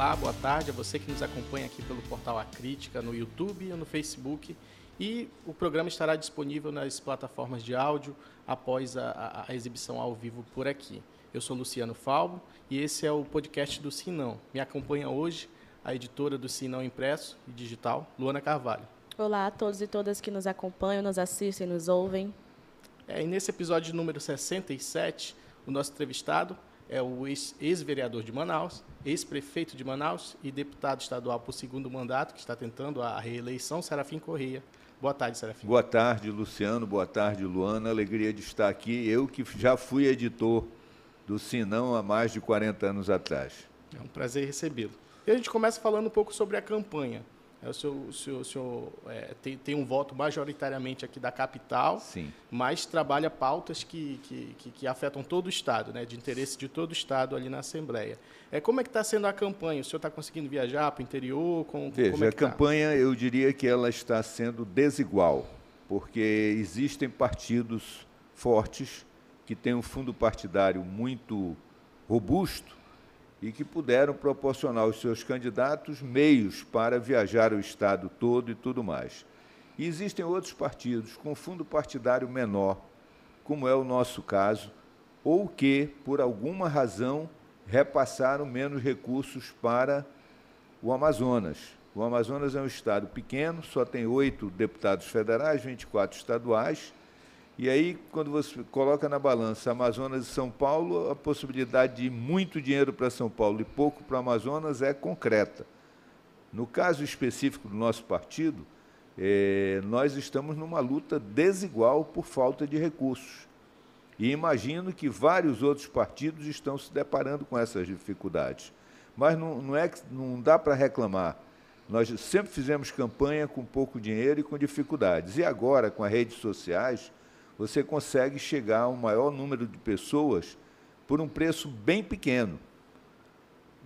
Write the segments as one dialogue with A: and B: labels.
A: Olá, boa tarde a você que nos acompanha aqui pelo portal A Crítica, no YouTube e no Facebook. E o programa estará disponível nas plataformas de áudio após a, a, a exibição ao vivo por aqui. Eu sou Luciano Falbo e esse é o podcast do Sinão. Me acompanha hoje a editora do Sinão Impresso e Digital, Luana Carvalho.
B: Olá a todos e todas que nos acompanham, nos assistem, nos ouvem.
A: É, e nesse episódio número 67, o nosso entrevistado é o ex-vereador de Manaus, ex-prefeito de Manaus e deputado estadual por segundo mandato, que está tentando a reeleição, Serafim Correia. Boa tarde, Serafim.
C: Boa tarde, Luciano. Boa tarde, Luana. Alegria de estar aqui. Eu que já fui editor do Sinão há mais de 40 anos atrás.
A: É um prazer recebê-lo. E a gente começa falando um pouco sobre a campanha. É, o senhor, o senhor, o senhor é, tem, tem, um voto majoritariamente aqui da capital,
C: Sim.
A: mas trabalha pautas que, que, que, que, afetam todo o Estado, né, de interesse de todo o Estado ali na Assembleia. É, como é que está sendo a campanha? O senhor está conseguindo viajar para o interior? Com,
C: Veja,
A: como é
C: a campanha, tá? eu diria que ela está sendo desigual, porque existem partidos fortes que têm um fundo partidário muito robusto e que puderam proporcionar aos seus candidatos meios para viajar o Estado todo e tudo mais. E existem outros partidos com fundo partidário menor, como é o nosso caso, ou que, por alguma razão, repassaram menos recursos para o Amazonas. O Amazonas é um estado pequeno, só tem oito deputados federais, 24 estaduais, e aí, quando você coloca na balança Amazonas e São Paulo, a possibilidade de muito dinheiro para São Paulo e pouco para Amazonas é concreta. No caso específico do nosso partido, é, nós estamos numa luta desigual por falta de recursos. E imagino que vários outros partidos estão se deparando com essas dificuldades. Mas não, não, é, não dá para reclamar. Nós sempre fizemos campanha com pouco dinheiro e com dificuldades. E agora, com as redes sociais, você consegue chegar a um maior número de pessoas por um preço bem pequeno.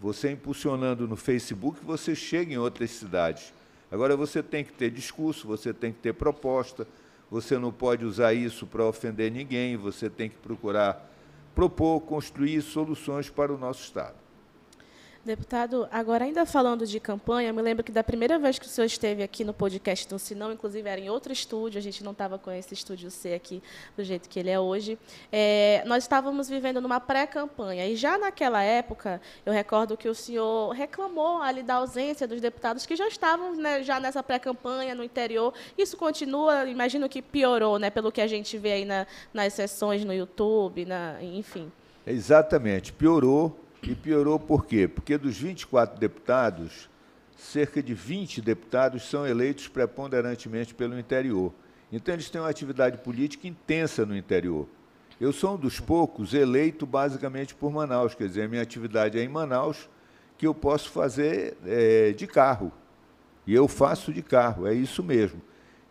C: Você impulsionando no Facebook, você chega em outras cidades. Agora você tem que ter discurso, você tem que ter proposta, você não pode usar isso para ofender ninguém, você tem que procurar propor, construir soluções para o nosso Estado.
B: Deputado, agora ainda falando de campanha, me lembro que da primeira vez que o senhor esteve aqui no podcast do Sinão, inclusive era em outro estúdio, a gente não estava com esse estúdio C aqui do jeito que ele é hoje, é, nós estávamos vivendo numa pré-campanha. E já naquela época, eu recordo que o senhor reclamou ali da ausência dos deputados que já estavam né, já nessa pré-campanha no interior. Isso continua, imagino que piorou, né, pelo que a gente vê aí na, nas sessões no YouTube, na, enfim.
C: Exatamente, piorou e piorou por quê? Porque dos 24 deputados, cerca de 20 deputados são eleitos preponderantemente pelo interior. Então, eles têm uma atividade política intensa no interior. Eu sou um dos poucos eleito basicamente por Manaus, quer dizer, a minha atividade é em Manaus, que eu posso fazer é, de carro. E eu faço de carro, é isso mesmo.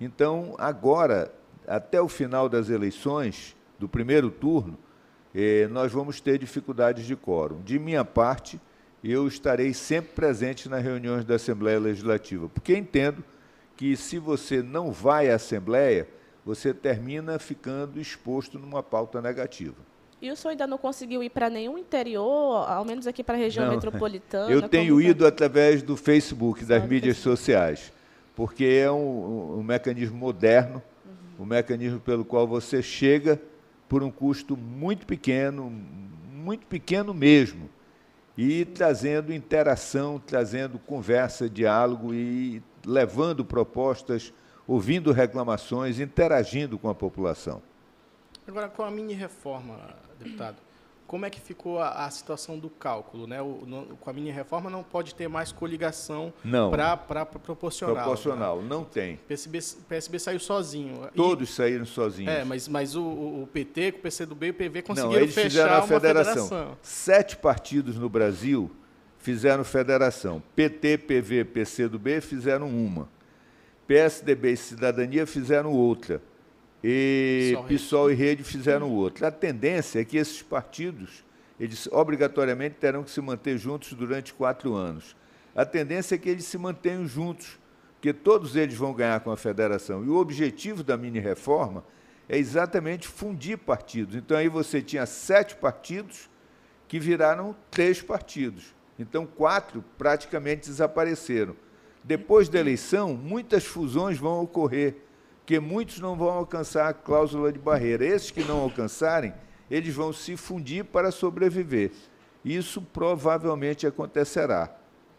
C: Então, agora, até o final das eleições, do primeiro turno, eh, nós vamos ter dificuldades de quórum. De minha parte, eu estarei sempre presente nas reuniões da Assembleia Legislativa, porque entendo que se você não vai à Assembleia, você termina ficando exposto numa pauta negativa.
B: E o senhor ainda não conseguiu ir para nenhum interior, ao menos aqui para a região não, metropolitana?
C: Eu tenho ido através do Facebook, das mídias sociais, porque é um, um mecanismo moderno, uhum. um mecanismo pelo qual você chega por um custo muito pequeno, muito pequeno mesmo, e trazendo interação, trazendo conversa, diálogo e levando propostas, ouvindo reclamações, interagindo com a população.
A: Agora, com a mini reforma, deputado, como é que ficou a, a situação do cálculo? Né? O, no, com a mini-reforma não pode ter mais coligação para proporcional.
C: Proporcional, né? não tem.
A: O PSB, PSB saiu sozinho.
C: Todos e, saíram sozinhos.
A: É, mas, mas o, o PT, com o PCdoB e o PV conseguiram
C: não, eles
A: fechar
C: fizeram a
A: uma
C: federação.
A: federação.
C: Sete partidos no Brasil fizeram federação. PT, PV, PCdoB fizeram uma. PSDB e Cidadania fizeram outra e PSOL e Rede fizeram outro. A tendência é que esses partidos, eles obrigatoriamente terão que se manter juntos durante quatro anos. A tendência é que eles se mantenham juntos, porque todos eles vão ganhar com a federação. E o objetivo da mini-reforma é exatamente fundir partidos. Então, aí você tinha sete partidos que viraram três partidos. Então, quatro praticamente desapareceram. Depois da eleição, muitas fusões vão ocorrer, que muitos não vão alcançar a cláusula de barreira. Esses que não alcançarem, eles vão se fundir para sobreviver. Isso provavelmente acontecerá.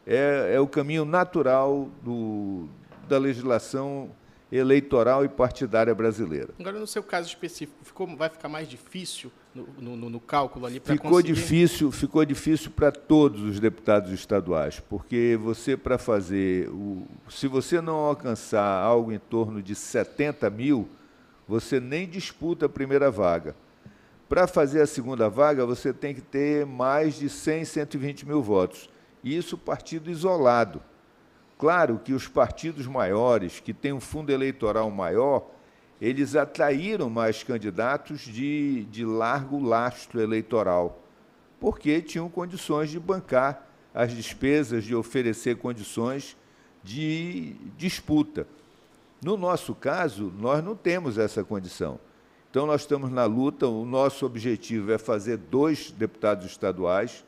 C: É, é o caminho natural do, da legislação eleitoral e partidária brasileira.
A: Agora, no seu caso específico, ficou, vai ficar mais difícil no, no, no cálculo ali
C: para ficou conseguir... difícil Ficou difícil para todos os deputados estaduais, porque você, para fazer... O, se você não alcançar algo em torno de 70 mil, você nem disputa a primeira vaga. Para fazer a segunda vaga, você tem que ter mais de 100, 120 mil votos. Isso partido isolado. Claro que os partidos maiores, que têm um fundo eleitoral maior, eles atraíram mais candidatos de, de largo lastro eleitoral, porque tinham condições de bancar as despesas, de oferecer condições de disputa. No nosso caso, nós não temos essa condição. Então, nós estamos na luta. O nosso objetivo é fazer dois deputados estaduais.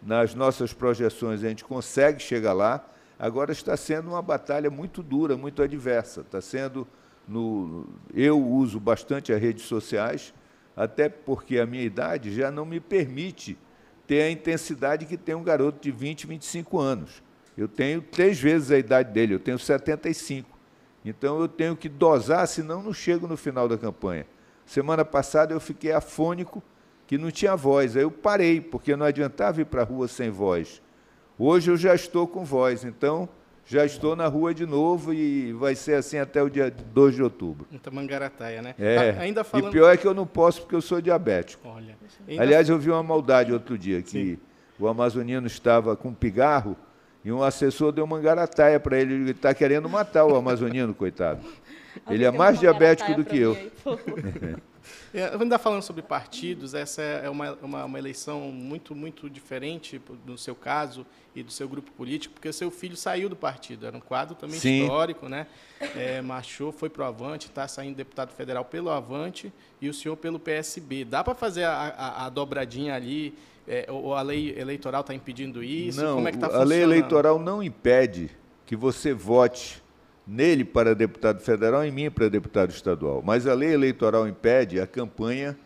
C: Nas nossas projeções, a gente consegue chegar lá. Agora está sendo uma batalha muito dura, muito adversa. Está sendo no, eu uso bastante as redes sociais, até porque a minha idade já não me permite ter a intensidade que tem um garoto de 20, 25 anos. Eu tenho três vezes a idade dele, eu tenho 75. Então eu tenho que dosar, senão não chego no final da campanha. Semana passada eu fiquei afônico, que não tinha voz. Aí eu parei, porque não adiantava ir para a rua sem voz. Hoje eu já estou com voz, então já estou na rua de novo e vai ser assim até o dia 2 de outubro.
A: Muita mangarataia, né?
C: É. Ah, ainda falando... E pior é que eu não posso porque eu sou diabético. Olha, ainda... Aliás, eu vi uma maldade outro dia, que Sim. o amazonino estava com um pigarro e um assessor deu mangarataia para ele. Ele está querendo matar o amazonino, coitado. Ele é mais diabético do que eu.
A: É, ainda falando sobre partidos, essa é uma, uma, uma, eleição muito, muito diferente no seu caso e do seu grupo político, porque o seu filho saiu do partido, era um quadro também Sim. histórico, né? É, marchou, foi para o Avante, está saindo deputado federal pelo Avante e o senhor pelo PSB. Dá para fazer a, a, a, dobradinha ali? É, ou a lei eleitoral está impedindo isso?
C: Não,
A: Como é que tá
C: a lei eleitoral não impede que você vote nele para deputado federal e mim para deputado estadual. Mas a lei eleitoral impede a campanha.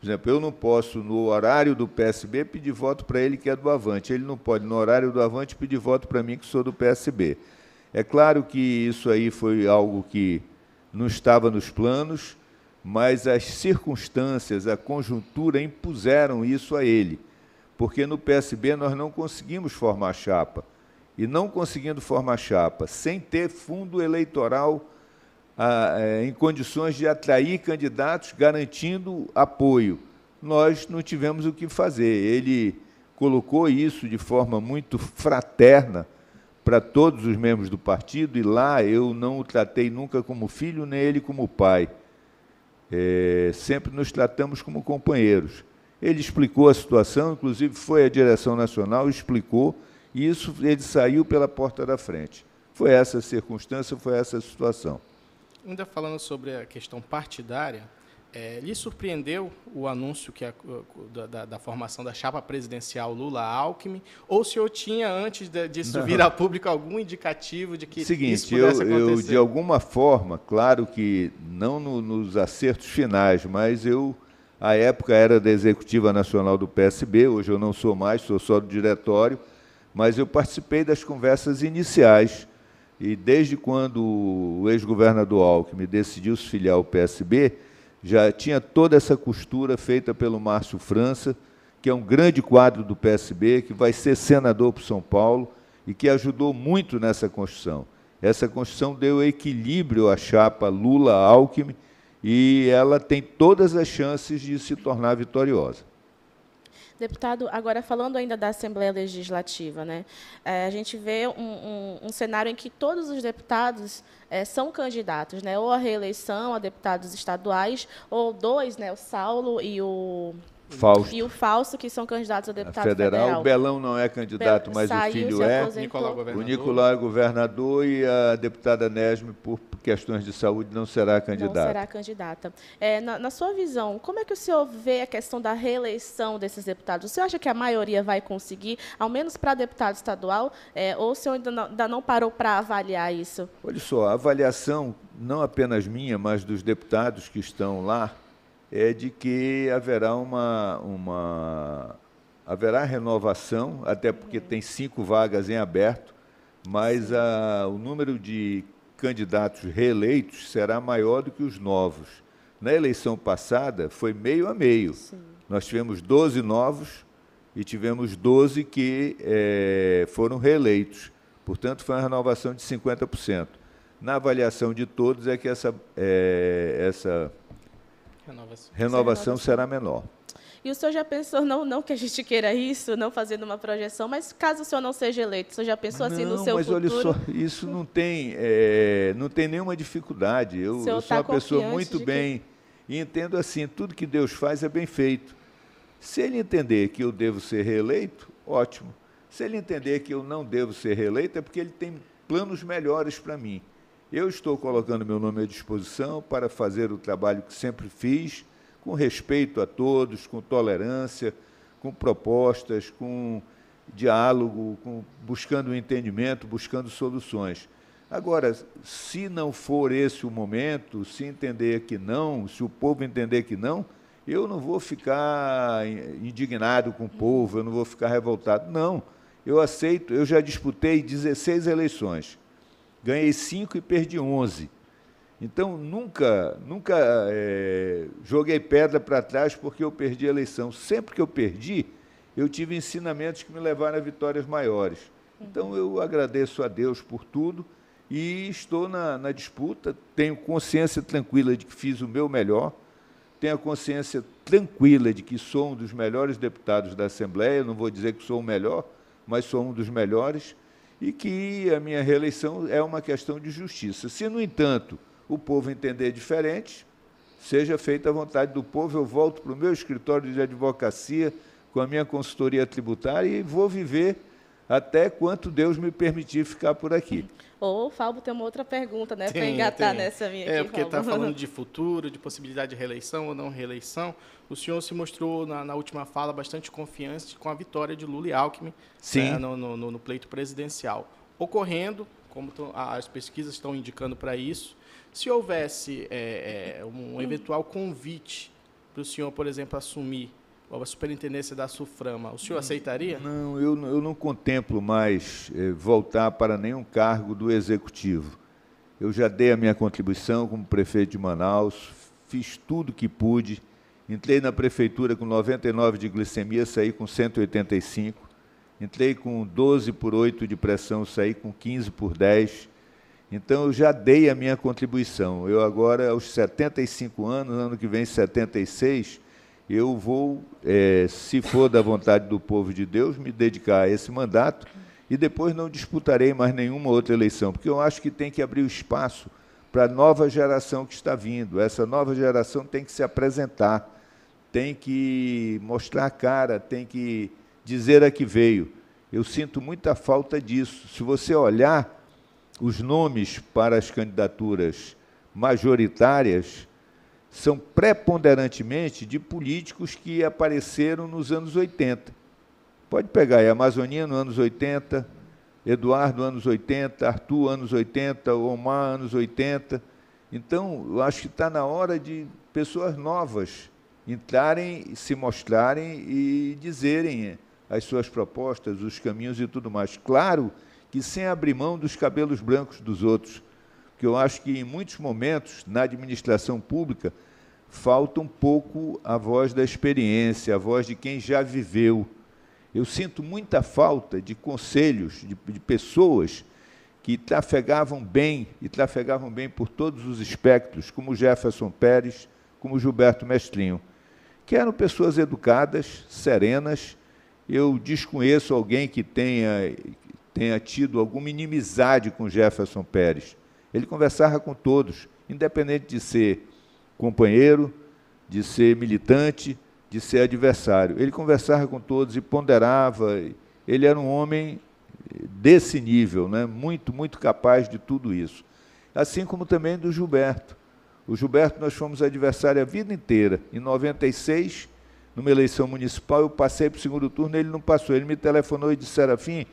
C: Por exemplo, eu não posso, no horário do PSB, pedir voto para ele que é do Avante. Ele não pode, no horário do Avante, pedir voto para mim que sou do PSB. É claro que isso aí foi algo que não estava nos planos, mas as circunstâncias, a conjuntura impuseram isso a ele. Porque no PSB nós não conseguimos formar chapa e não conseguindo formar chapa, sem ter fundo eleitoral é, em condições de atrair candidatos garantindo apoio, nós não tivemos o que fazer. Ele colocou isso de forma muito fraterna para todos os membros do partido, e lá eu não o tratei nunca como filho, nem ele como pai. É, sempre nos tratamos como companheiros. Ele explicou a situação, inclusive foi à direção nacional, explicou, e isso ele saiu pela porta da frente. Foi essa circunstância, foi essa situação.
A: Ainda falando sobre a questão partidária, é, lhe surpreendeu o anúncio que a, da, da, formação da chapa presidencial Lula-Alckmin? Ou o senhor tinha, antes de, disso vir a público, algum indicativo de que
C: Seguinte,
A: isso pudesse
C: eu,
A: acontecer?
C: eu, de alguma forma, claro que não no, nos acertos finais, mas eu, à época, era da Executiva Nacional do PSB, hoje eu não sou mais, sou só do diretório, mas eu participei das conversas iniciais e desde quando o ex-governador Alckmin decidiu se filiar ao PSB, já tinha toda essa costura feita pelo Márcio França, que é um grande quadro do PSB, que vai ser senador para São Paulo e que ajudou muito nessa construção. Essa construção deu equilíbrio à chapa Lula-Alckmin e ela tem todas as chances de se tornar vitoriosa.
B: Deputado, agora falando ainda da Assembleia Legislativa, né, é, a gente vê um, um, um, cenário em que todos os deputados é, são candidatos, né, ou à reeleição a deputados estaduais, ou dois, né, o Saulo e o
C: Fausto.
B: E o Falso, que são candidatos a deputado
C: federal.
B: federal.
C: O Belão não é candidato, mas
B: Saiu,
C: o filho é.
A: Nicolau
C: O
A: governador.
C: Nicolau é governador e a deputada Nesme, por questões de saúde, não será
B: Não
C: candidata.
B: será candidata. É, na, na sua visão, como é que o senhor vê a questão da reeleição desses deputados? O senhor acha que a maioria vai conseguir, ao menos para deputado estadual, é, ou o senhor ainda não, ainda não parou para avaliar isso?
C: Olha só, a avaliação, não apenas minha, mas dos deputados que estão lá, é de que haverá uma, uma haverá renovação, até porque tem cinco vagas em aberto, mas a, o número de candidatos reeleitos será maior do que os novos. Na eleição passada, foi meio a meio. Nós tivemos 12 novos e tivemos 12 que eh, foram reeleitos. Portanto, foi uma renovação de 50%. Na avaliação de todos é que essa, eh, essa
A: Renovação.
C: renovação será menor.
B: E o senhor já pensou, não, não que a gente queira isso, não fazendo uma projeção, mas caso o senhor não seja eleito, o senhor já pensou assim no
C: Não,
B: seu
C: mas
B: futuro?
C: olha só, isso não tem, eh, não tem nenhuma dificuldade. Eu, eu sou
B: tá
C: uma pessoa muito
B: de que-
C: bem e entendo assim, tudo que Deus faz é bem feito. Se ele entender que eu devo ser reeleito, ótimo. Se ele entender que eu não devo ser reeleito, é porque ele tem planos melhores para mim. Eu estou colocando meu nome à disposição para fazer o trabalho que sempre fiz, com respeito a todos, com tolerância, com propostas, com diálogo, com, buscando entendimento, buscando soluções. Agora, se não for esse o momento, se entender que não, se o povo entender que não, eu não vou ficar indignado com o povo, eu não vou ficar revoltado. Não, eu aceito, eu já disputei 16 eleições, ganhei 5 e perdi 11. Então, nunca, nunca eh, joguei pedra para trás porque eu perdi a eleição. Sempre que eu perdi, eu tive ensinamentos que me levaram a vitórias maiores. Então, eu agradeço a Deus por tudo e estou na, na disputa. Tenho consciência tranquila de que fiz o meu melhor, tenho a consciência tranquila de que sou um dos melhores deputados da Assembleia. Não vou dizer que sou o melhor, mas sou um dos melhores e que a minha reeleição é uma questão de justiça. Se, no entanto, o povo entender diferente, seja feita a vontade do povo, eu volto para o meu escritório de advocacia com a minha consultoria tributária e vou viver até quanto Deus me permitir ficar por aqui.
B: Ou o Falbo tem uma outra pergunta, né, para
A: Tem,
B: engatar
A: tem.
B: nessa minha
A: É,
B: aqui,
A: porque está falando de futuro, de possibilidade de reeleição ou não reeleição. O senhor se mostrou, na, na última fala, bastante confiante com a vitória de Lula e Alckmin
C: Sim.
A: né, no, no- no- pleito presidencial. Ocorrendo, como tão- as pesquisas estão indicando para isso, se houvesse é, é, um eventual convite para o senhor, por exemplo, assumir a superintendência da SUFRAMA, o senhor aceitaria?
C: Não, eu, não- eu não contemplo mais eh, voltar para nenhum cargo do Executivo. Eu já dei a minha contribuição como prefeito de Manaus, fiz tudo que pude, entrei na prefeitura com 99 de glicemia, saí com 185, entrei com 12 por 8 de pressão, saí com 15 por 10. Então, eu já dei a minha contribuição. Eu agora, aos 75 anos, ano que vem 76, eu vou, eh, se for da vontade do povo de Deus, me dedicar a esse mandato e depois não disputarei mais nenhuma outra eleição, porque eu acho que tem que abrir o espaço para a nova geração que está vindo. Essa nova geração tem que se apresentar, tem que mostrar a cara, tem que dizer a que veio. Eu sinto muita falta disso. Se você olhar os nomes para as candidaturas majoritárias, são preponderantemente de políticos que apareceram nos anos 80. Pode pegar aí, Amazonia nos anos 80, Eduardo anos 80, Arthur anos 80, Omar anos 80. Então, eu acho que está na hora de pessoas novas entrarem, se mostrarem e dizerem as suas propostas, os caminhos e tudo mais. Claro que sem abrir mão dos cabelos brancos dos outros, porque eu acho que em muitos momentos na administração pública falta um pouco a voz da experiência, a voz de quem já viveu. Eu sinto muita falta de conselhos, de, de pessoas que trafegavam bem e trafegavam bem por todos os espectros, como Jefferson Pérez, como Gilberto Mestrinho, que eram pessoas educadas, serenas. Eu desconheço alguém que tenha, tenha tido alguma inimizade com Jefferson Pérez. Ele conversava com todos, independente de ser companheiro, de ser militante, de ser adversário. Ele conversava com todos e ponderava. Ele era um homem desse nível, né? muito, muito capaz de tudo isso. Assim como também do Gilberto. O Gilberto, nós fomos adversário a vida inteira. Em 96, numa eleição municipal, eu passei para o segundo turno, ele não passou. Ele me telefonou e disse, Serafim,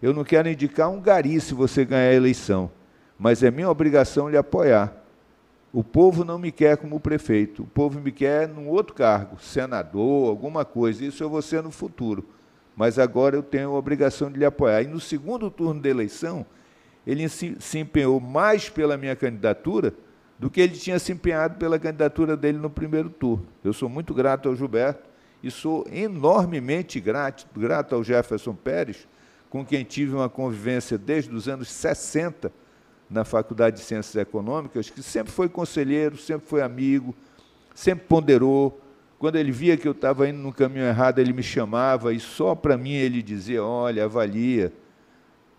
C: eu não quero indicar um gari se você ganhar a eleição, mas é minha obrigação lhe apoiar. O povo não me quer como prefeito, o povo me quer num outro cargo, senador, alguma coisa. Isso eu vou ser no futuro. Mas agora eu tenho a obrigação de lhe apoiar. E no segundo turno da eleição, ele se, empenhou mais pela minha candidatura do que ele tinha se empenhado pela candidatura dele no primeiro turno. Eu sou muito grato ao Gilberto e sou enormemente grato, grato ao Jefferson Pérez, com quem tive uma convivência desde os anos 60 na Faculdade de Ciências Econômicas, que sempre foi conselheiro, sempre foi amigo, sempre ponderou. Quando ele via que eu estava indo no caminho errado, ele me chamava e só para mim ele dizia: Olha, avalia,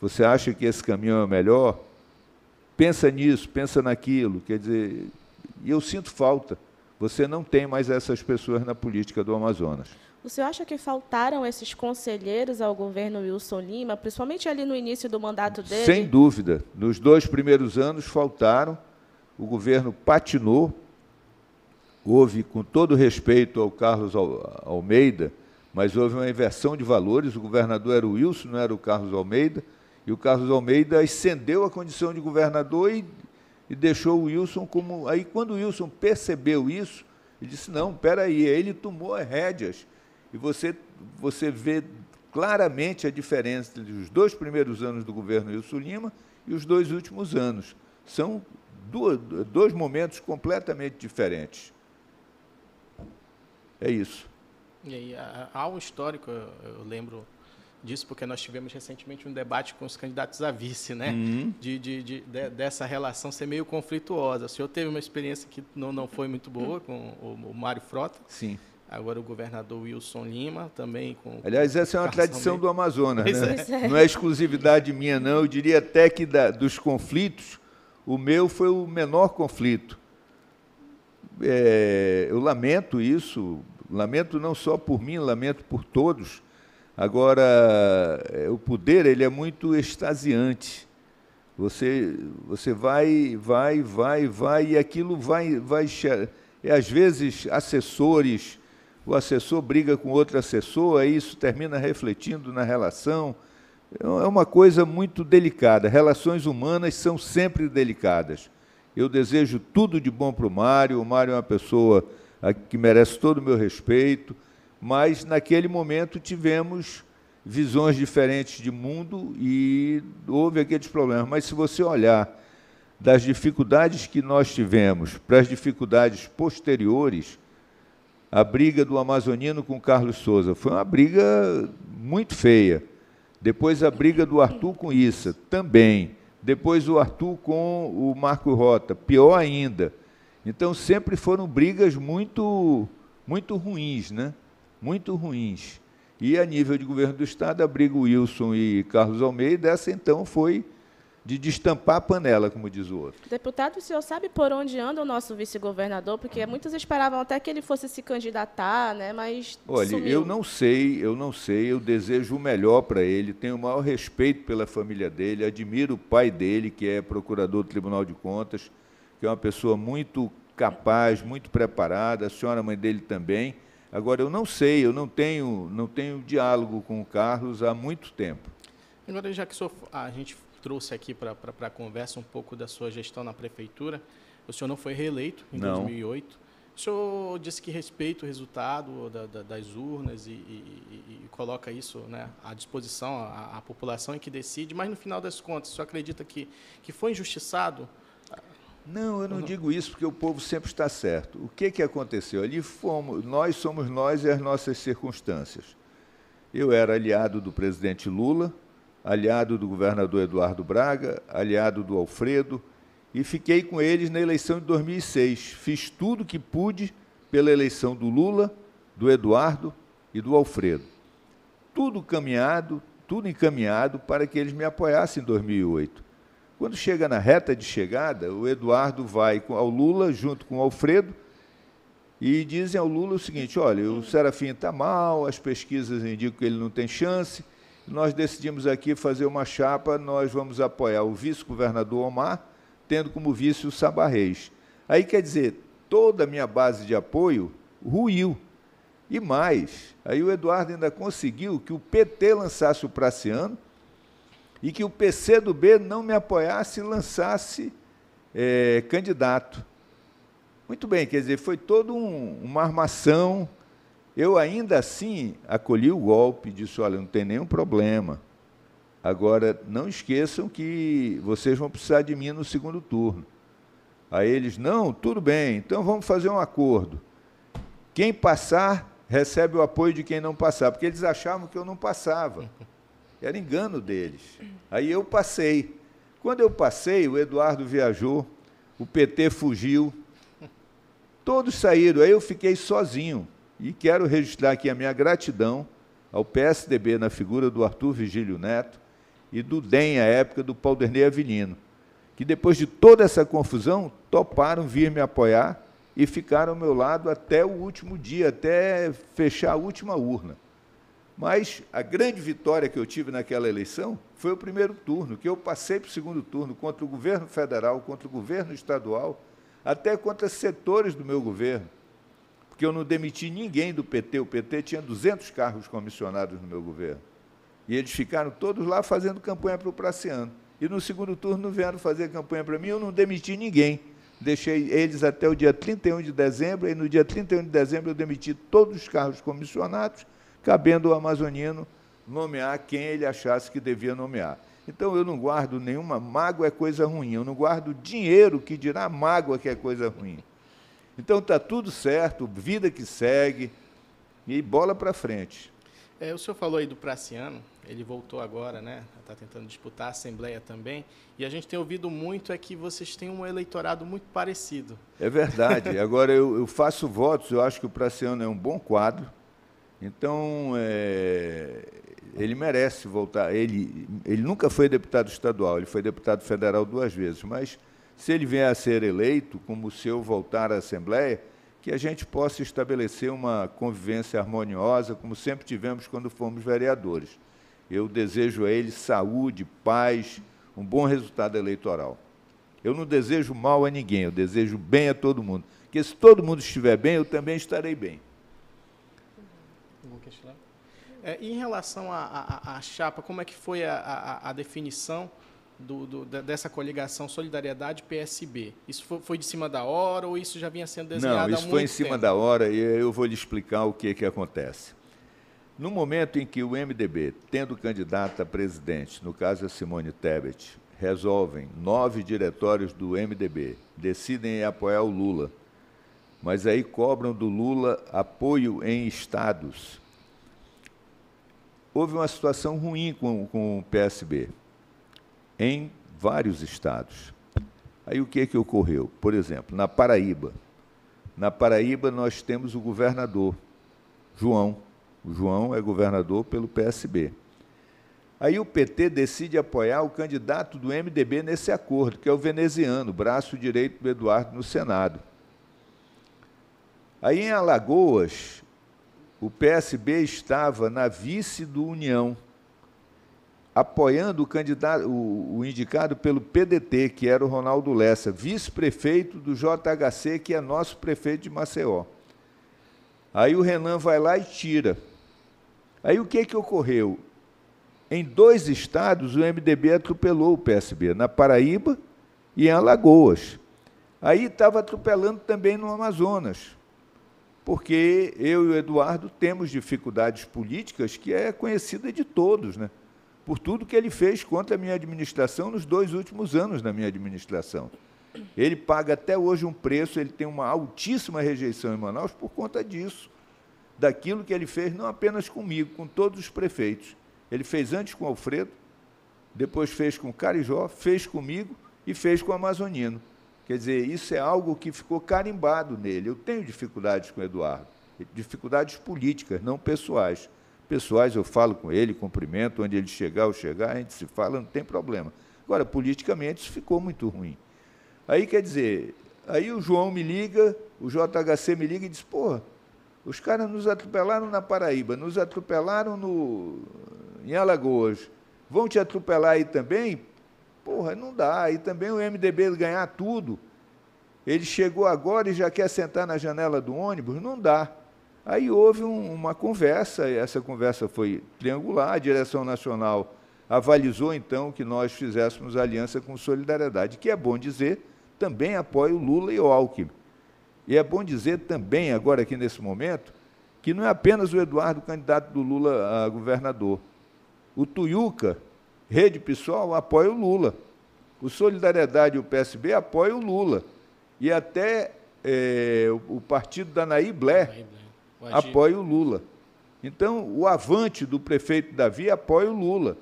C: você acha que esse caminho é o melhor? Pensa nisso, pensa naquilo. Quer dizer, e eu sinto falta. Você não tem mais essas pessoas na política do Amazonas.
B: O senhor acha que faltaram esses conselheiros ao governo Wilson Lima, principalmente ali no início do mandato dele?
C: Sem dúvida. Nos dois primeiros anos faltaram. O governo patinou. Houve, com todo respeito ao Carlos Almeida, mas houve uma inversão de valores. O governador era o Wilson, não era o Carlos Almeida. E o Carlos Almeida ascendeu a condição de governador e, e deixou o Wilson como. Aí, quando o Wilson percebeu isso, ele disse: não, peraí, ele tomou as rédeas e você, você vê claramente a diferença entre os dois primeiros anos do governo Wilson Lima e os dois últimos anos. São dois, dois momentos completamente diferentes. É isso.
A: E aí, há um histórico, eu lembro disso, porque nós tivemos recentemente um debate com os candidatos a vice, né? Uhum. De, de, de, de, dessa relação ser meio conflituosa. O senhor teve uma experiência que não, não foi muito boa com o, o Mário Frota.
C: Sim
A: agora o governador Wilson Lima também com
C: aliás essa é uma tradição do Amazonas né? É. não é exclusividade minha não. Eu diria até que da, dos conflitos o meu foi o menor conflito. É, eu lamento isso. Lamento não só por mim lamento por todos. Agora é, o poder ele é muito extasiante. Você você vai vai vai vai e aquilo vai vai é, às vezes assessores o assessor briga com outro assessor, aí isso termina refletindo na relação. É uma coisa muito delicada. Relações humanas são sempre delicadas. Eu desejo tudo de bom para o Mário. O Mário é uma pessoa que merece todo o meu respeito, mas naquele momento tivemos visões diferentes de mundo e houve aqueles problemas. Mas se você olhar das dificuldades que nós tivemos para as dificuldades posteriores, a briga do Amazonino com Carlos Souza. Foi uma briga muito feia. Depois a briga do Arthur com Issa, também. Depois o Arthur com o Marco Rota, pior ainda. Então sempre foram brigas muito, muito ruins, né? Muito ruins. E a nível de governo do Estado, a briga Wilson e Carlos Almeida, essa então foi de destampar a panela, como diz o outro.
B: Deputado, o senhor sabe por onde anda o nosso vice-governador? Porque muitos esperavam até que ele fosse se candidatar, né? mas
C: Olha,
B: sumiu.
C: eu não sei, eu não sei, eu desejo o melhor para ele, tenho o maior respeito pela família dele, admiro o pai dele, que é procurador do Tribunal de Contas, que é uma pessoa muito capaz, muito preparada, a senhora mãe dele também. Agora, eu não sei, eu não tenho, não tenho diálogo com o Carlos há muito tempo.
A: Agora, já que a gente trouxe aqui para a conversa um pouco da sua gestão na prefeitura. O senhor não foi reeleito em não. 2008. O senhor disse que respeita o resultado da, da, das urnas e, e, e, coloca isso né, à disposição à, à, população e que decide, mas no final das contas, o senhor acredita que, que foi injustiçado?
C: Não, eu não, não digo isso porque o povo sempre está certo. O que, que aconteceu? Ali fomos, nós somos nós e as nossas circunstâncias. Eu era aliado do presidente Lula, aliado do governador Eduardo Braga, aliado do Alfredo, e fiquei com eles na eleição de 2006. Fiz tudo que pude pela eleição do Lula, do Eduardo e do Alfredo. Tudo caminhado, tudo encaminhado para que eles me apoiassem em 2008. Quando chega na reta de chegada, o Eduardo vai ao Lula junto com o Alfredo e dizem ao Lula o seguinte: olha, o Serafim está mal, as pesquisas indicam que ele não tem chance. Nós decidimos aqui fazer uma chapa, nós vamos apoiar o vice-governador Omar, tendo como vice o Sabá Reis. Aí quer dizer, toda a minha base de apoio ruiu. E mais, aí o Eduardo ainda conseguiu que o PT lançasse o Praciano e que o PCdoB não me apoiasse e lançasse é, candidato. Muito bem, quer dizer, foi toda um, uma armação. Eu ainda assim acolhi o golpe, disse, olha, não tem nenhum problema. Agora, não esqueçam que vocês vão precisar de mim no segundo turno. Aí eles, não, tudo bem, então vamos fazer um acordo. Quem passar recebe o apoio de quem não passar, porque eles achavam que eu não passava. Era engano deles. Aí eu passei. Quando eu passei, o Eduardo viajou, o PT fugiu, Todos saíram, aí eu fiquei sozinho. E quero registrar aqui a minha gratidão ao PSDB na figura do Arthur Vigílio Neto e do DEM, à época, do Paulderney Avilino, que depois de toda essa confusão, toparam vir me apoiar e ficaram ao meu lado até o último dia, até fechar a última urna. Mas a grande vitória que eu tive naquela eleição foi o primeiro turno, que eu passei para o segundo turno contra o governo federal, contra o governo estadual, até contra setores do meu governo, porque eu não demiti ninguém do PT. O PT tinha 200 carros comissionados no meu governo. E eles ficaram todos lá fazendo campanha para o Praciano. E no segundo turno vieram fazer campanha para mim, eu não demiti ninguém. Deixei eles até o dia 31 de dezembro, e no dia 31 de dezembro eu demiti todos os carros comissionados, cabendo ao amazonino nomear quem ele achasse que devia nomear. Então eu não guardo nenhuma. Mágoa é coisa ruim. Eu não guardo dinheiro que dirá mágoa que é coisa ruim. Então está tudo certo, vida que segue e bola para frente.
A: É, o senhor falou aí do Praciano, ele voltou agora, né? Está tentando disputar a Assembleia também. E a gente tem ouvido muito é que vocês têm um eleitorado muito parecido.
C: É verdade. Agora eu, eu faço votos, eu acho que o Praciano é um bom quadro. Então, é, ele merece voltar. Ele, ele nunca foi deputado estadual, ele foi deputado federal duas vezes, mas se ele vier a ser eleito, como se eu voltar à Assembleia, que a gente possa estabelecer uma convivência harmoniosa, como sempre tivemos quando fomos vereadores. Eu desejo a ele saúde, paz, um bom resultado eleitoral. Eu não desejo mal a ninguém, eu desejo bem a todo mundo. Porque se todo mundo estiver bem, eu também estarei bem.
A: É, em relação à chapa, como é que foi a, a, a definição do, do, dessa coligação Solidariedade-PSB? Isso foi, foi, de cima da hora ou isso já vinha sendo desenhado
C: Não, isso foi em cima
A: tempo?
C: da hora e eu vou lhe explicar o que, que acontece. No momento em que o MDB, tendo candidato a presidente, no caso a Simone Tebet, resolvem, nove diretórios do MDB decidem apoiar o Lula, mas aí cobram do Lula apoio em estados houve uma situação ruim com, com o PSB em vários estados. Aí o que, é que ocorreu? Por exemplo, na Paraíba. Na Paraíba nós temos o governador, João. O João é governador pelo PSB. Aí o PT decide apoiar o candidato do MDB nesse acordo, que é o veneziano, braço direito do Eduardo no Senado. Aí em Alagoas, o PSB estava na vice do União, apoiando o candidato, o, o, indicado pelo PDT, que era o Ronaldo Lessa, vice-prefeito do JHC, que é nosso prefeito de Maceió. Aí o Renan vai lá e tira. Aí o que, que ocorreu? Em dois estados, o MDB atropelou o PSB, na Paraíba e em Alagoas. Aí estava atropelando também no Amazonas porque eu e o Eduardo temos dificuldades políticas que é conhecida de todos, né? Por tudo que ele fez contra a minha administração nos dois últimos anos da minha administração. Ele paga até hoje um preço, ele tem uma altíssima rejeição em Manaus por conta disso, daquilo que ele fez não apenas comigo, com todos os prefeitos. Ele fez antes com Alfredo, depois fez com Carijó, fez comigo e fez com o Amazonino. Quer dizer, isso é algo que ficou carimbado nele. Eu tenho dificuldades com o Eduardo, dificuldades políticas, não pessoais. Pessoais eu falo com ele, cumprimento, onde ele chegar ou chegar, a gente se fala, não tem problema. Agora, politicamente, isso ficou muito ruim. Aí, quer dizer, Aí o João me liga, o JHC me liga e diz, porra, os caras nos atropelaram na Paraíba, nos atropelaram no, em Alagoas. Vão te atropelar aí também? Porra, não dá. Aí também o MDB ganhar tudo. Ele chegou agora e já quer sentar na janela do ônibus? Não dá. Aí houve um, uma conversa, e essa conversa foi triangular, a direção nacional avalizou então que nós fizéssemos aliança com solidariedade, que é bom dizer, também apoia o Lula e o Alckmin. E é bom dizer também, agora aqui nesse momento, que não é apenas o Eduardo candidato do Lula a governador. O Tuiuca, Rede Pessoal, apoia o Lula. O Solidariedade e o PSB apoiam o Lula. E até é, o, partido da Naí Blé apoia o Lula. Então, o avante do prefeito Davi apoia o Lula.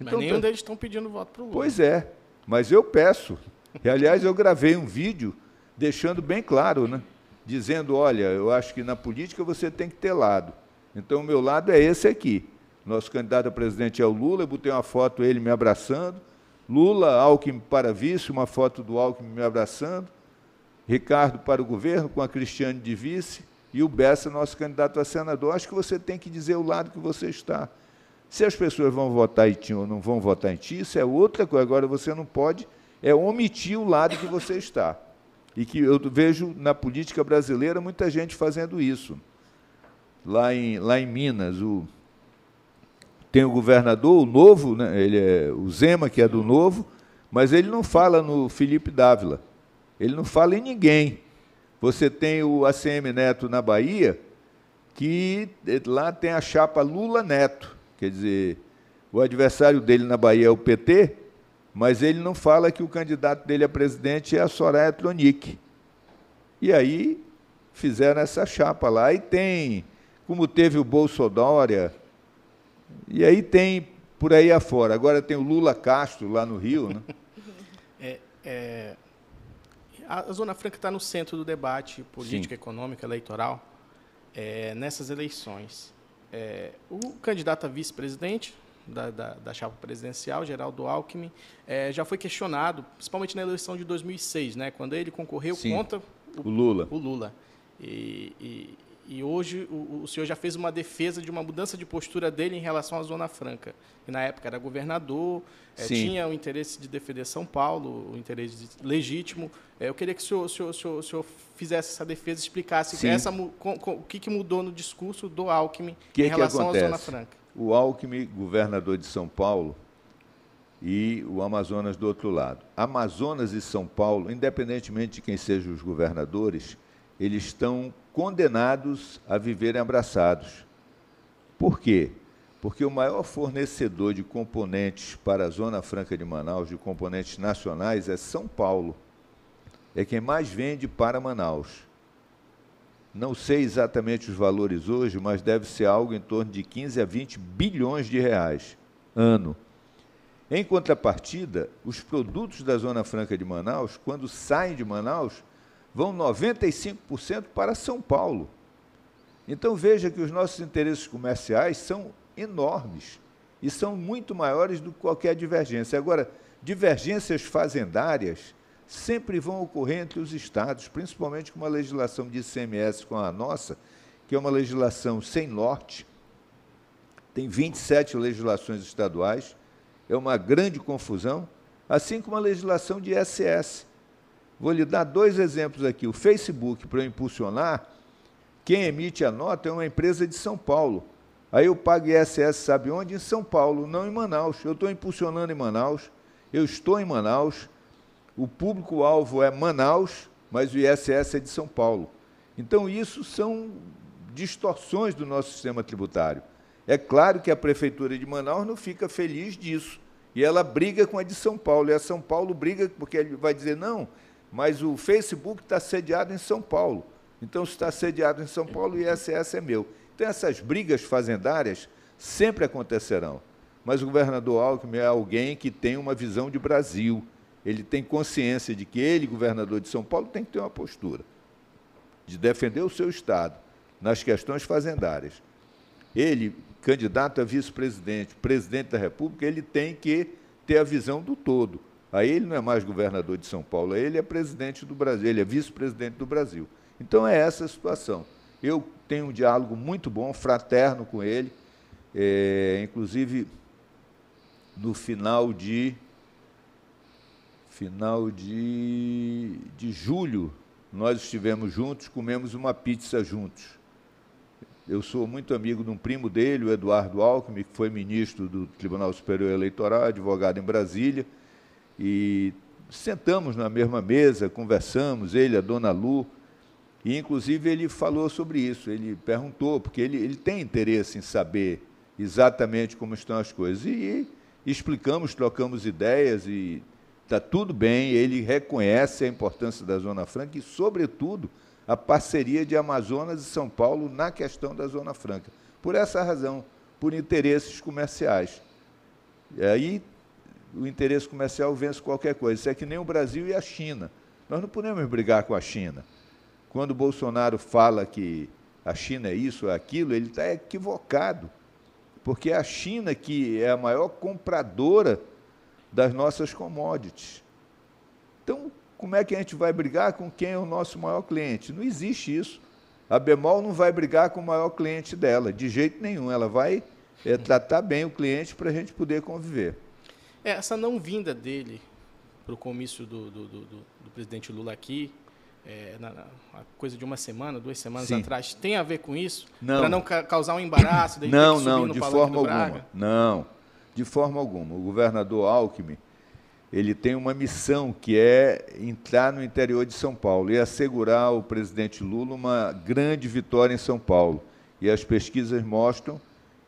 A: Então, mas nenhum tá... deles estão pedindo voto para o Lula.
C: Pois é, mas eu peço. E, aliás, eu gravei um vídeo deixando bem claro, né? dizendo, olha, eu acho que na política você tem que ter lado. Então, o meu lado é esse aqui. Nosso candidato a presidente é o Lula, eu botei uma foto ele me abraçando. Lula, Alckmin para vice, uma foto do Alckmin me abraçando. Ricardo para o governo, com a Cristiane de vice. E o Bessa, nosso candidato a senador. Acho que você tem que dizer o lado que você está. Se as pessoas vão votar em ti ou não vão votar em ti, isso é outra coisa. Agora, você não pode é omitir o lado que você está. E que eu vejo na política brasileira muita gente fazendo isso. Lá em, lá em Minas, o, tem o governador, o novo, né, ele é o Zema, que é do novo, mas ele não fala no Felipe Dávila. Ele não fala em ninguém. Você tem o ACM Neto na Bahia, que lá tem a chapa Lula Neto. Quer dizer, o adversário dele na Bahia é o PT, mas ele não fala que o candidato dele a presidente é a Soraya Tronic. E aí fizeram essa chapa lá. E tem, como teve o Bolsonaro, e aí tem por aí afora. Agora tem o Lula Castro lá no Rio. Né?
A: é, é, a Zona Franca está no centro do debate político, econômico, eleitoral é, nessas eleições. É, o candidato a vice-presidente da, da, da, chapa presidencial, Geraldo Alckmin, é, já foi questionado, principalmente na eleição de 2006, né, quando ele concorreu Sim, contra
C: o, o, Lula.
A: O Lula. E, e, e hoje o, o, senhor já fez uma defesa de uma mudança de postura dele em relação à Zona Franca. E na época era governador, é, tinha o interesse de defender São Paulo, o interesse legítimo. É, eu queria que o senhor, o senhor, senhor, o senhor fizesse essa defesa, explicasse essa, com, com, o que, que, mudou no discurso do Alckmin
C: que
A: em relação
C: à
A: Zona Franca.
C: O Alckmin, governador de São Paulo, e o Amazonas do outro lado. Amazonas e São Paulo, independentemente de quem sejam os governadores, eles estão condenados a viverem abraçados. Por quê? Porque o maior fornecedor de componentes para a Zona Franca de Manaus, de componentes nacionais, é São Paulo. É quem mais vende para Manaus. Não sei exatamente os valores hoje, mas deve ser algo em torno de 15 a 20 bilhões de reais ano. Em contrapartida, os produtos da Zona Franca de Manaus, quando saem de Manaus, vão 95% para São Paulo. Então veja que os nossos interesses comerciais são enormes e são muito maiores do que qualquer divergência. Agora, divergências fazendárias sempre vão ocorrer entre os estados, principalmente com uma legislação de ICMS com a nossa, que é uma legislação sem norte. Tem 27 legislações estaduais, é uma grande confusão, assim como a legislação de ISS Vou lhe dar dois exemplos aqui. O Facebook, para eu impulsionar, quem emite a nota é uma empresa de São Paulo. Aí eu pago ISS, sabe onde? Em São Paulo, não em Manaus. Eu estou impulsionando em Manaus, eu estou em Manaus, o público-alvo é Manaus, mas o ISS é de São Paulo. Então, isso são distorções do nosso sistema tributário. É claro que a Prefeitura de Manaus não fica feliz disso. E ela briga com a de São Paulo. E a São Paulo briga porque ele vai dizer: não, mas o Facebook está sediado em São Paulo. Então, se está sediado em São Paulo, o ISS é meu. Então, essas brigas fazendárias sempre acontecerão. Mas o governador Alckmin é alguém que tem uma visão de Brasil. Ele tem consciência de que ele, governador de São Paulo, tem que ter uma postura de defender o seu Estado nas questões fazendárias. Ele, candidato a vice-presidente, presidente da República, ele tem que ter a visão do todo. Aí ele não é mais governador de São Paulo, ele é presidente do Brasil, ele é vice-presidente do Brasil. Então é essa a situação. Eu tenho um diálogo muito bom, fraterno com ele, é, inclusive no final de final de, de julho, nós estivemos juntos, comemos uma pizza juntos. Eu sou muito amigo de um primo dele, o Eduardo Alckmin, que foi ministro do Tribunal Superior Eleitoral, advogado em Brasília, e sentamos na mesma mesa, conversamos, ele, a dona Lu, e inclusive ele falou sobre isso, ele perguntou, porque ele, ele tem interesse em saber exatamente como estão as coisas. E, e explicamos, trocamos ideias e está tudo bem, ele reconhece a importância da Zona Franca e, sobretudo, a parceria de Amazonas e São Paulo na questão da Zona Franca. Por essa razão, por interesses comerciais. E aí o interesse comercial vence qualquer coisa. Isso é que nem o Brasil e a China. Nós não podemos brigar com a China. Quando Bolsonaro fala que a China é isso, é aquilo, ele está equivocado. Porque é a China que é a maior compradora das nossas commodities. Então, como é que a gente vai brigar com quem é o nosso maior cliente? Não existe isso. A Bemol não vai brigar com o maior cliente dela, de jeito nenhum. Ela vai é, tratar bem o cliente para a gente poder conviver.
A: É, essa não vinda dele para o comício do, do, do, do, presidente Lula aqui, é, na, na, coisa de uma semana, duas semanas Sim. atrás, tem a ver com isso? Para não ca causar um embaraço?
C: não, não, de forma alguma. Não, de forma alguma. O governador Alckmin, ele tem uma missão que é entrar no interior de São Paulo e assegurar ao presidente Lula uma grande vitória em São Paulo. E as pesquisas mostram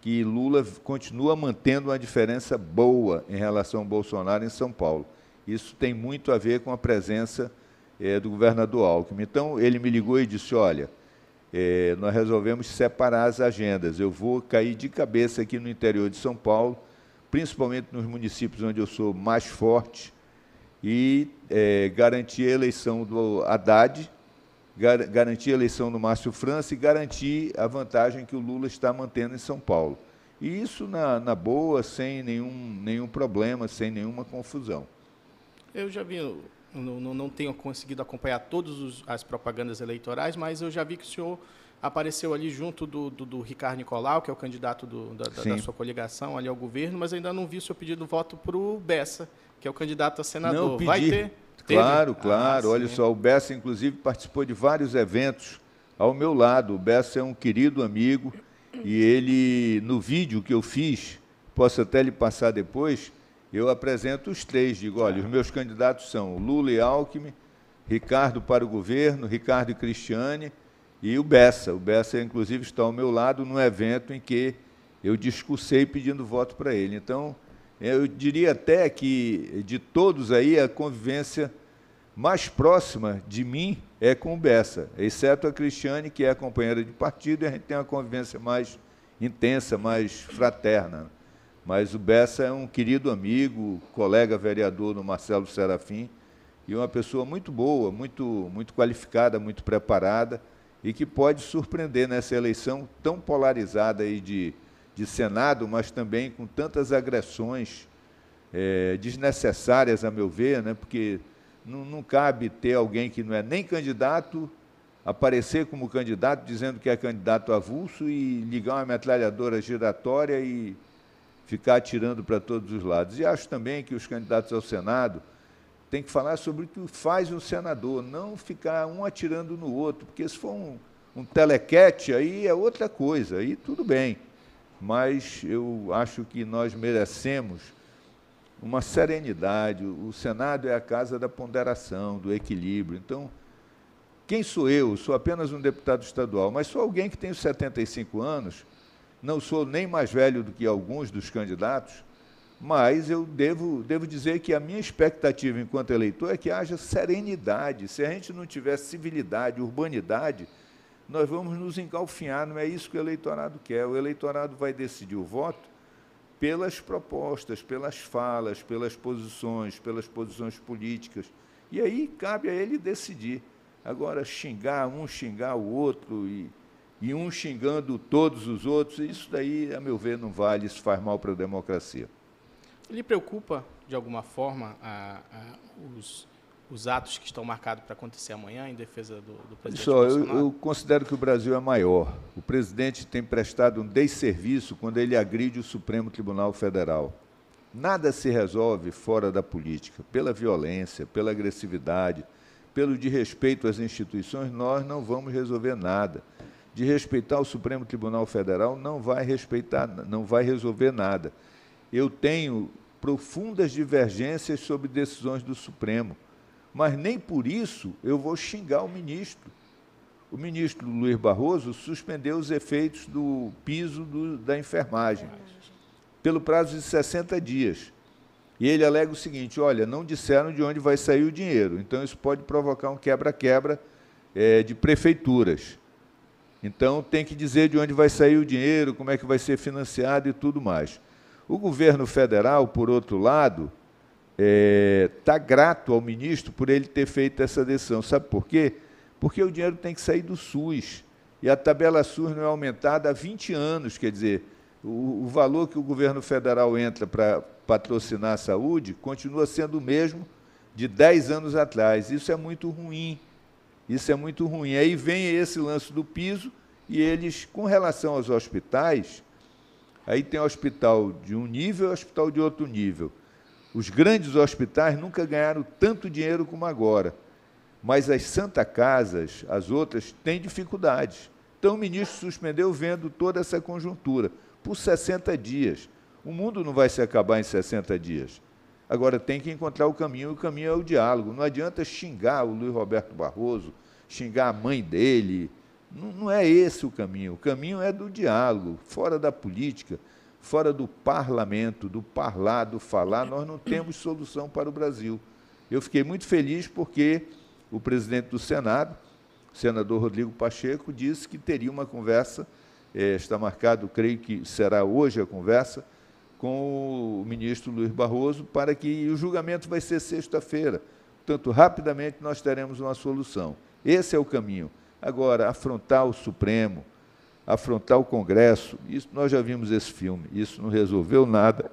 C: que Lula continua mantendo uma diferença boa em relação ao Bolsonaro em São Paulo. Isso tem muito a ver com a presença é, do governador Alckmin. Então, ele me ligou e disse: Olha, é, nós resolvemos separar as agendas. Eu vou cair de cabeça aqui no interior de São Paulo, principalmente nos municípios onde eu sou mais forte, e é, garantir a eleição do Haddad, gar garantir a eleição do Márcio França e garantir a vantagem que o Lula está mantendo em São Paulo. E isso na, na boa, sem nenhum, nenhum problema, sem nenhuma confusão.
A: Eu já vi não, não, não tenho conseguido acompanhar todas as propagandas eleitorais, mas eu já vi que o senhor apareceu ali junto do, do, do Ricardo Nicolau, que é o candidato do, da, da, sua coligação ali ao governo, mas ainda não vi o seu pedido de voto para o Bessa, que é o candidato a senador.
C: Não, pedi. Vai ter? Claro, Teve? claro. Ah, Olha só, o Bessa, inclusive, participou de vários eventos ao meu lado. O Bessa é um querido amigo e ele, no vídeo que eu fiz, posso até lhe passar depois, eu apresento os três, digo, olha, os meus candidatos são Lula e Alckmin, Ricardo para o governo, Ricardo e Cristiane e o Bessa. O Bessa, inclusive, está ao meu lado num evento em que eu discursei pedindo voto para ele. Então, eu diria até que, de todos aí, a convivência mais próxima de mim é com o Bessa, exceto a Cristiane, que é companheira de partido, e a gente tem uma convivência mais intensa, mais fraterna. Mas o Bessa é um querido amigo, colega vereador do Marcelo Serafim, e uma pessoa muito boa, muito, muito qualificada, muito preparada, e que pode surpreender nessa eleição tão polarizada aí de, de Senado, mas também com tantas agressões é, desnecessárias, a meu ver, né, porque não, não cabe ter alguém que não é nem candidato aparecer como candidato dizendo que é candidato avulso e ligar uma metralhadora giratória e ficar atirando para todos os lados. E acho também que os candidatos ao Senado têm que falar sobre o que faz um senador, não ficar um atirando no outro, porque se for um, um telequete, aí é outra coisa, aí tudo bem. Mas eu acho que nós merecemos uma serenidade. O Senado é a casa da ponderação, do equilíbrio. Então, quem sou eu? Sou apenas um deputado estadual, mas sou alguém que tem 75 anos não sou nem mais velho do que alguns dos candidatos, mas eu devo, devo dizer que a minha expectativa enquanto eleitor é que haja serenidade. Se a gente não tiver civilidade, urbanidade, nós vamos nos engalfinhar, não é isso que o eleitorado quer. O eleitorado vai decidir o voto pelas propostas, pelas falas, pelas posições, pelas posições políticas. E aí cabe a ele decidir. Agora, xingar um, xingar o outro e e um xingando todos os outros, isso daí, a meu ver, não vale, isso faz mal para a democracia.
A: Lhe preocupa de alguma forma, a, a, os, os atos que estão marcados para acontecer amanhã em defesa do, do presidente
C: Só,
A: Bolsonaro?
C: Eu, eu considero que o Brasil é maior. O presidente tem prestado um desserviço quando ele agride o Supremo Tribunal Federal. Nada se resolve fora da política, pela violência, pela agressividade, pelo desrespeito às instituições, nós não vamos resolver nada. De respeitar o Supremo Tribunal Federal não vai respeitar, não vai resolver nada. Eu tenho profundas divergências sobre decisões do Supremo, mas nem por isso eu vou xingar o ministro. O ministro Luiz Barroso suspendeu os efeitos do piso do, da enfermagem pelo prazo de 60 dias. E ele alega o seguinte: olha, não disseram de onde vai sair o dinheiro, então isso pode provocar um quebra-quebra é, de prefeituras. Então tem que dizer de onde vai sair o dinheiro, como é que vai ser financiado e tudo mais. O governo federal, por outro lado, está é, grato ao ministro por ele ter feito essa decisão. Sabe por quê? Porque o dinheiro tem que sair do SUS. E a tabela SUS não é aumentada há 20 anos, quer dizer, o, o valor que o governo federal entra para patrocinar a saúde continua sendo o mesmo de 10 anos atrás. Isso é muito ruim. Isso é muito ruim. Aí vem esse lance do piso e eles, com relação aos hospitais, Aí tem hospital de um nível e hospital de outro nível. Os grandes hospitais nunca ganharam tanto dinheiro como agora. Mas as Santa Casas, as outras, têm dificuldades. Então o ministro suspendeu vendo toda essa conjuntura por 60 dias. O mundo não vai se acabar em 60 dias. Agora tem que encontrar o caminho, e o caminho é o diálogo. Não adianta xingar o Luiz Roberto Barroso, xingar a mãe dele, não, não é esse o caminho. O caminho é do diálogo, fora da política, fora do parlamento, do parlar, do falar, nós não temos solução para o Brasil. Eu fiquei muito feliz porque o presidente do Senado, o senador Rodrigo Pacheco, disse que teria uma conversa, é, está marcado, creio que será hoje a conversa, com o ministro Luiz Barroso, para que o julgamento vai ser sexta-feira. Portanto, rapidamente nós teremos uma solução. Esse é o caminho. Agora, afrontar o Supremo, afrontar o Congresso, isso nós já vimos esse filme, isso não resolveu nada,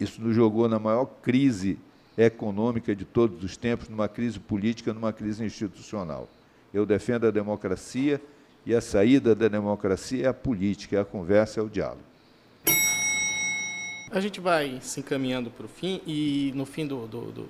C: isso nos jogou na maior crise econômica de todos os tempos, numa crise política, numa crise institucional. Eu defendo a democracia e a saída da democracia é a política, é a conversa, é o diálogo.
A: A gente vai se encaminhando para o fim e no fim do, do, do,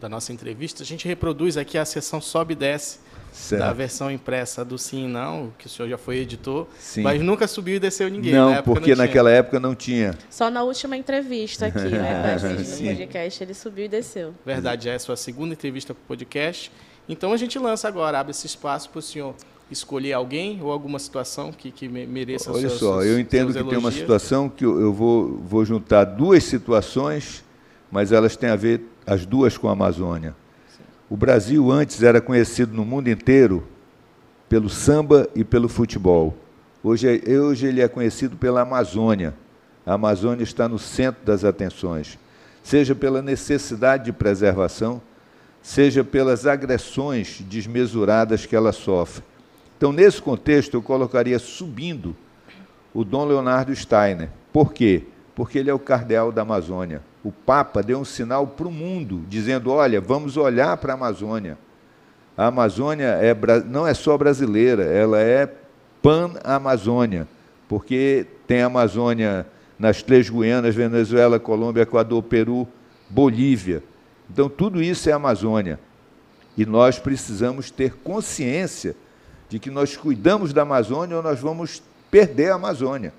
A: da nossa entrevista a gente reproduz aqui a sessão sobe e desce Certo. da versão impressa do Sim Não, que o senhor já foi editor, Sim. mas nunca subiu e desceu ninguém.
C: Não, na porque não naquela época não tinha.
B: Só na última entrevista aqui, né, no podcast, ele subiu e desceu.
A: Verdade, já é a sua segunda entrevista para o podcast. Então a gente lança agora, abre esse espaço para o senhor escolher alguém ou alguma situação que, que mereça
C: Olha
A: seus,
C: só, eu entendo que tem uma situação que eu, eu vou, vou juntar duas situações, mas elas têm a ver as duas com a Amazônia. O Brasil antes era conhecido no mundo inteiro pelo samba e pelo futebol. Hoje, hoje ele é conhecido pela Amazônia. A Amazônia está no centro das atenções, seja pela necessidade de preservação, seja pelas agressões desmesuradas que ela sofre. Então, nesse contexto, eu colocaria subindo o Dom Leonardo Steiner. Por quê? Porque ele é o cardeal da Amazônia o Papa deu um sinal para o mundo, dizendo: olha, vamos olhar para a Amazônia. A Amazônia é, não é só brasileira, ela é pan-Amazônia, porque tem a Amazônia nas três Guianas, Venezuela, Colômbia, Equador, Peru, Bolívia. Então, tudo isso é Amazônia. E nós precisamos ter consciência de que nós cuidamos da Amazônia ou nós vamos perder a Amazônia.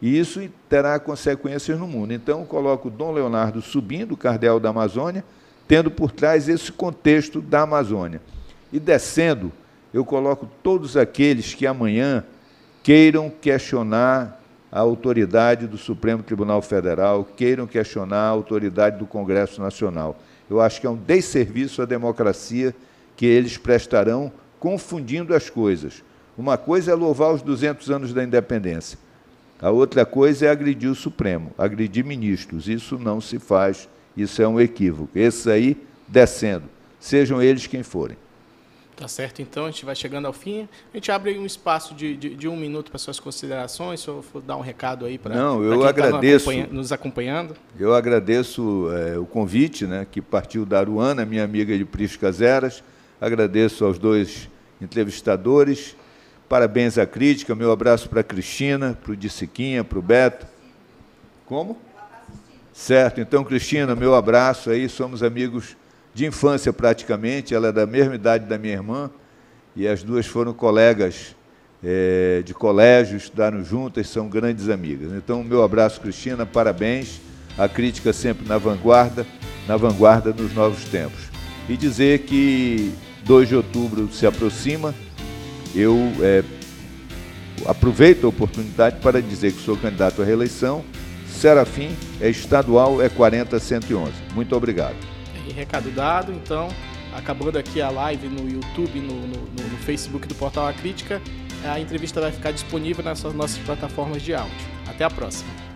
C: E isso terá consequências no mundo. Então, coloco Dom Leonardo subindo, o cardeal da Amazônia, tendo por trás esse contexto da Amazônia. E descendo, eu coloco todos aqueles que amanhã queiram questionar a autoridade do Supremo Tribunal Federal, queiram questionar a autoridade do Congresso Nacional. Eu acho que é um desserviço à democracia que eles prestarão confundindo as coisas. Uma coisa é louvar os 200 anos da independência. A outra coisa é agredir o Supremo, agredir ministros. Isso não se faz, isso é um equívoco. Esses aí, descendo, sejam eles quem forem.
A: Tá certo, então a gente vai chegando ao fim. A gente abre um espaço de, de, de um minuto para suas considerações, se eu for dar um recado aí para
C: Não, eu agradeço.
A: Acompanha, nos acompanhando.
C: Eu agradeço é, o convite, né, que partiu da Aruana, minha amiga de Priscas Eras. Agradeço aos dois entrevistadores. Parabéns à crítica. Meu abraço para a Cristina, para o Dissiquinha, para o Beto. Como? Certo, então, Cristina, meu abraço aí. Somos amigos de infância praticamente, ela é da mesma idade da minha irmã, e as duas foram colegas é, de colégio, estudaram juntas, são grandes amigas. Então, meu abraço, Cristina, parabéns. A crítica sempre na vanguarda, na vanguarda dos novos tempos. E dizer que 2 de outubro se aproxima, eu é, aproveito a oportunidade para dizer que sou candidato à reeleição. Serafim é estadual, é 40111. Muito obrigado
A: recado dado, então, acabando aqui a live no YouTube, no, no, no Facebook do Portal A Crítica, a entrevista vai ficar disponível nas nossas plataformas de áudio. Até a próxima.